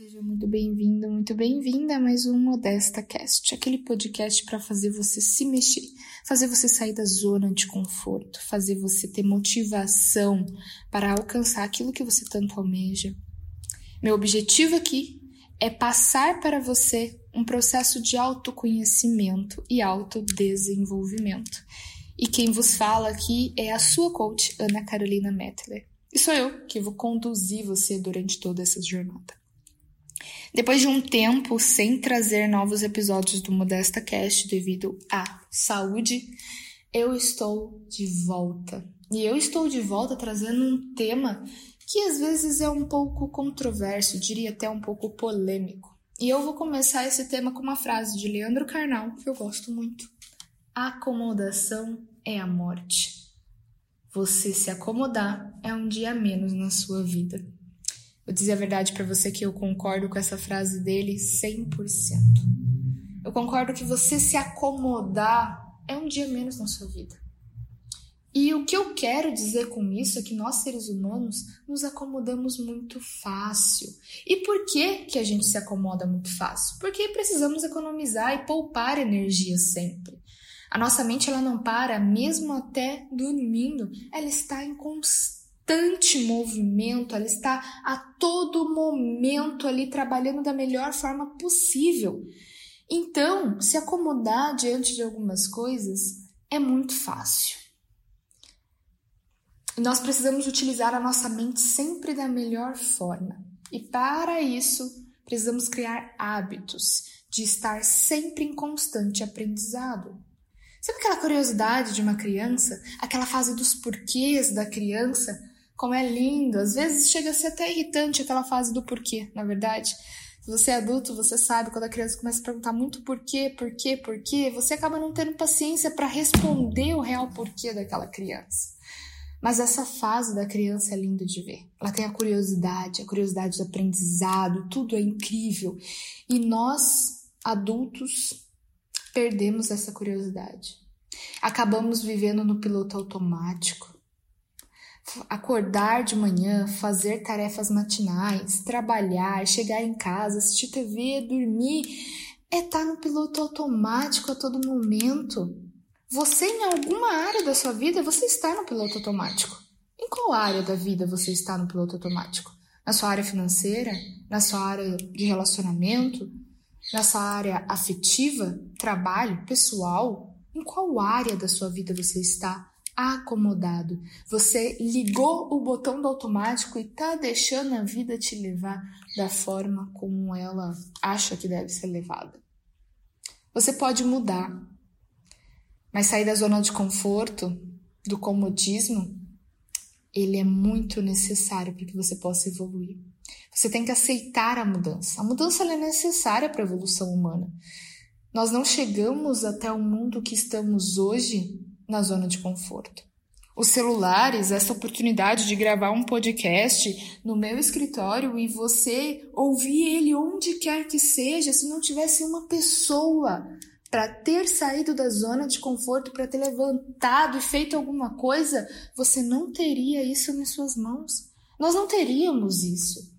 Seja muito bem-vindo, muito bem-vinda a mais um Modesta Cast, aquele podcast para fazer você se mexer, fazer você sair da zona de conforto, fazer você ter motivação para alcançar aquilo que você tanto almeja. Meu objetivo aqui é passar para você um processo de autoconhecimento e autodesenvolvimento. E quem vos fala aqui é a sua coach, Ana Carolina Mettler. E sou eu que vou conduzir você durante toda essa jornada. Depois de um tempo sem trazer novos episódios do Modesta Cast devido à saúde, eu estou de volta. E eu estou de volta trazendo um tema que às vezes é um pouco controverso, diria até um pouco polêmico. E eu vou começar esse tema com uma frase de Leandro Carnal que eu gosto muito. A acomodação é a morte. Você se acomodar é um dia menos na sua vida. Vou dizer a verdade para você que eu concordo com essa frase dele 100%. Eu concordo que você se acomodar é um dia menos na sua vida. E o que eu quero dizer com isso é que nós seres humanos nos acomodamos muito fácil. E por que que a gente se acomoda muito fácil? Porque precisamos economizar e poupar energia sempre. A nossa mente ela não para mesmo até dormindo, ela está em constante constante movimento, ela está a todo momento ali trabalhando da melhor forma possível. Então, se acomodar diante de algumas coisas é muito fácil. Nós precisamos utilizar a nossa mente sempre da melhor forma. E para isso, precisamos criar hábitos de estar sempre em constante aprendizado. Sabe aquela curiosidade de uma criança, aquela fase dos porquês da criança, como é lindo. Às vezes chega a ser até irritante aquela fase do porquê, na verdade. Se você é adulto, você sabe quando a criança começa a perguntar muito porquê, porquê, porquê, você acaba não tendo paciência para responder o real porquê daquela criança. Mas essa fase da criança é linda de ver. Ela tem a curiosidade, a curiosidade do aprendizado, tudo é incrível. E nós, adultos, perdemos essa curiosidade. Acabamos vivendo no piloto automático acordar de manhã, fazer tarefas matinais, trabalhar, chegar em casa, assistir TV, dormir, é estar tá no piloto automático a todo momento. Você, em alguma área da sua vida, você está no piloto automático. Em qual área da vida você está no piloto automático? Na sua área financeira? Na sua área de relacionamento? Na sua área afetiva? Trabalho? Pessoal? Em qual área da sua vida você está acomodado. Você ligou o botão do automático e tá deixando a vida te levar da forma como ela acha que deve ser levada. Você pode mudar, mas sair da zona de conforto, do comodismo, ele é muito necessário para que você possa evoluir. Você tem que aceitar a mudança. A mudança é necessária para a evolução humana. Nós não chegamos até o mundo que estamos hoje na zona de conforto. Os celulares, essa oportunidade de gravar um podcast no meu escritório e você ouvir ele onde quer que seja, se não tivesse uma pessoa para ter saído da zona de conforto, para ter levantado e feito alguma coisa, você não teria isso em suas mãos. Nós não teríamos isso.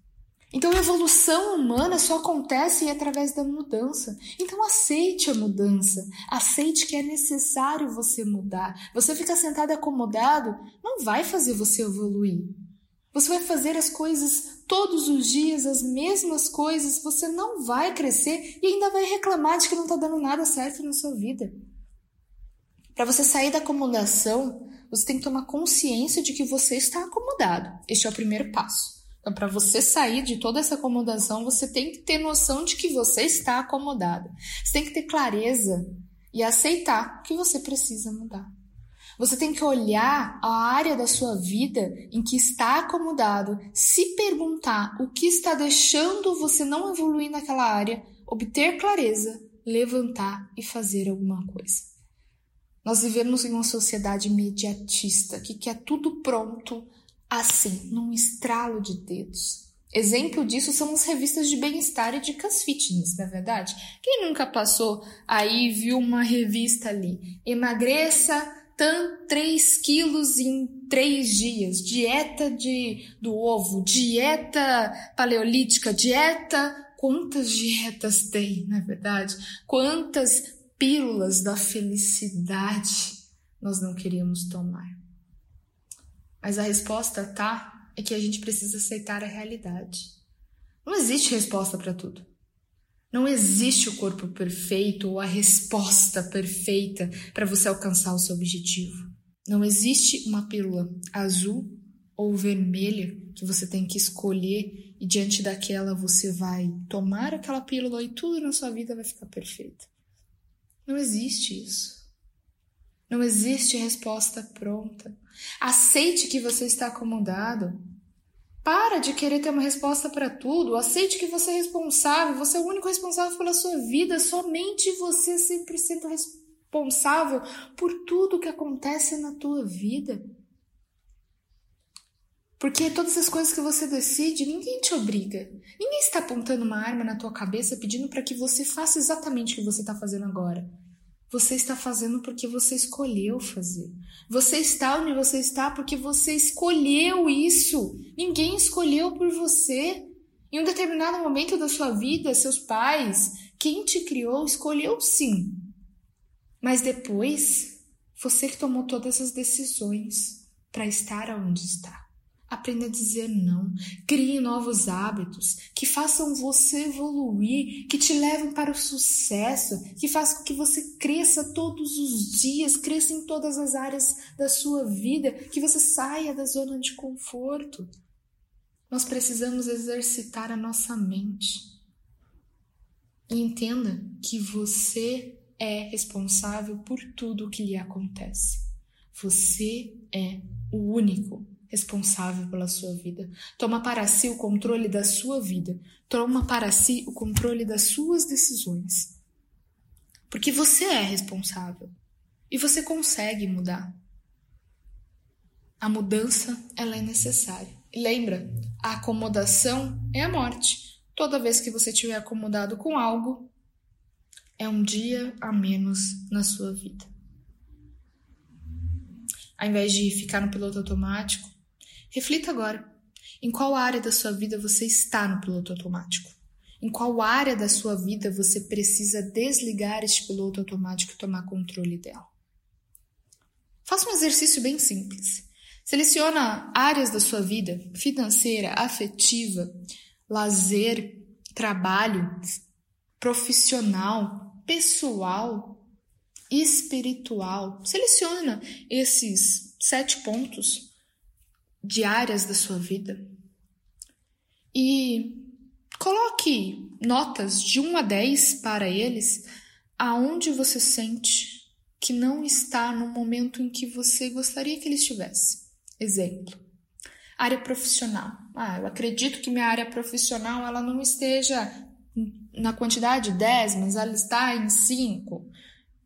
Então, a evolução humana só acontece através da mudança. Então, aceite a mudança. Aceite que é necessário você mudar. Você ficar sentado acomodado não vai fazer você evoluir. Você vai fazer as coisas todos os dias, as mesmas coisas, você não vai crescer e ainda vai reclamar de que não está dando nada certo na sua vida. Para você sair da acomodação, você tem que tomar consciência de que você está acomodado. Este é o primeiro passo. Então, para você sair de toda essa acomodação, você tem que ter noção de que você está acomodado. Você tem que ter clareza e aceitar que você precisa mudar. Você tem que olhar a área da sua vida em que está acomodado, se perguntar o que está deixando você não evoluir naquela área, obter clareza, levantar e fazer alguma coisa. Nós vivemos em uma sociedade imediatista que quer tudo pronto, assim, num estralo de dedos. Exemplo disso são as revistas de bem-estar e dicas fitness, na é verdade? Quem nunca passou aí e viu uma revista ali? Emagreça tanto 3 quilos em três dias, dieta de, do ovo, dieta paleolítica, dieta. Quantas dietas tem, não é verdade? Quantas pílulas da felicidade nós não queríamos tomar? Mas a resposta tá é que a gente precisa aceitar a realidade. Não existe resposta para tudo. Não existe o corpo perfeito ou a resposta perfeita para você alcançar o seu objetivo. Não existe uma pílula azul ou vermelha que você tem que escolher e diante daquela você vai tomar aquela pílula e tudo na sua vida vai ficar perfeito. Não existe isso. Não existe resposta pronta. Aceite que você está acomodado. Para de querer ter uma resposta para tudo. Aceite que você é responsável. Você é o único responsável pela sua vida. Somente você é 100% responsável por tudo que acontece na tua vida. Porque todas as coisas que você decide, ninguém te obriga. Ninguém está apontando uma arma na tua cabeça pedindo para que você faça exatamente o que você está fazendo agora. Você está fazendo porque você escolheu fazer. Você está onde você está porque você escolheu isso. Ninguém escolheu por você. Em um determinado momento da sua vida, seus pais, quem te criou, escolheu sim. Mas depois, você que tomou todas as decisões para estar onde está. Aprenda a dizer não. Crie novos hábitos que façam você evoluir, que te levem para o sucesso, que façam com que você cresça todos os dias, cresça em todas as áreas da sua vida, que você saia da zona de conforto. Nós precisamos exercitar a nossa mente. E entenda que você é responsável por tudo o que lhe acontece. Você é o único responsável pela sua vida. Toma para si o controle da sua vida. Toma para si o controle das suas decisões. Porque você é responsável e você consegue mudar. A mudança ela é necessária. E lembra, a acomodação é a morte. Toda vez que você estiver acomodado com algo, é um dia a menos na sua vida. Ao invés de ficar no piloto automático, Reflita agora. Em qual área da sua vida você está no piloto automático? Em qual área da sua vida você precisa desligar este piloto automático e tomar controle dela? Faça um exercício bem simples. Seleciona áreas da sua vida, financeira, afetiva, lazer, trabalho, profissional, pessoal, espiritual. Seleciona esses sete pontos diárias da sua vida e coloque notas de 1 a 10 para eles aonde você sente que não está no momento em que você gostaria que ele estivesse. Exemplo: área profissional. Ah, eu acredito que minha área profissional ela não esteja na quantidade 10, mas ela está em 5.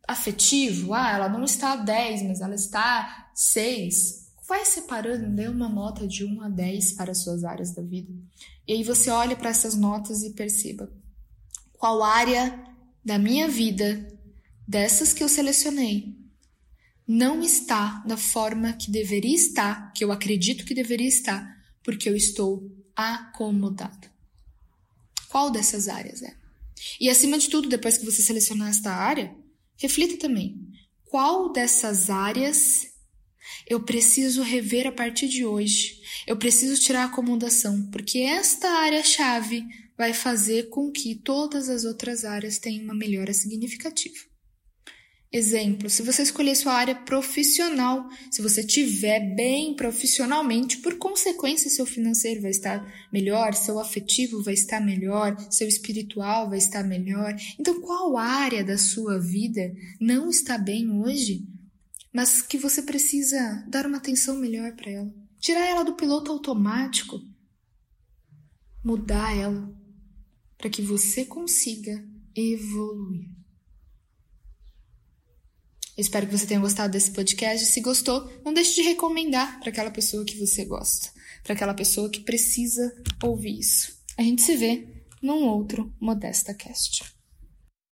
Afetivo, ah, ela não está 10, mas ela está 6 vai separando, dê uma nota de 1 a 10 para as suas áreas da vida. E aí você olha para essas notas e perceba qual área da minha vida, dessas que eu selecionei, não está da forma que deveria estar, que eu acredito que deveria estar, porque eu estou acomodado. Qual dessas áreas é? E acima de tudo, depois que você selecionar esta área, reflita também qual dessas áreas eu preciso rever a partir de hoje. Eu preciso tirar a acomodação, porque esta área-chave vai fazer com que todas as outras áreas tenham uma melhora significativa. Exemplo, se você escolher sua área profissional, se você tiver bem profissionalmente, por consequência, seu financeiro vai estar melhor, seu afetivo vai estar melhor, seu espiritual vai estar melhor. Então, qual área da sua vida não está bem hoje? Mas que você precisa dar uma atenção melhor para ela. Tirar ela do piloto automático, mudar ela para que você consiga evoluir. Eu espero que você tenha gostado desse podcast. Se gostou, não deixe de recomendar para aquela pessoa que você gosta, para aquela pessoa que precisa ouvir isso. A gente se vê num outro Modesta Cast.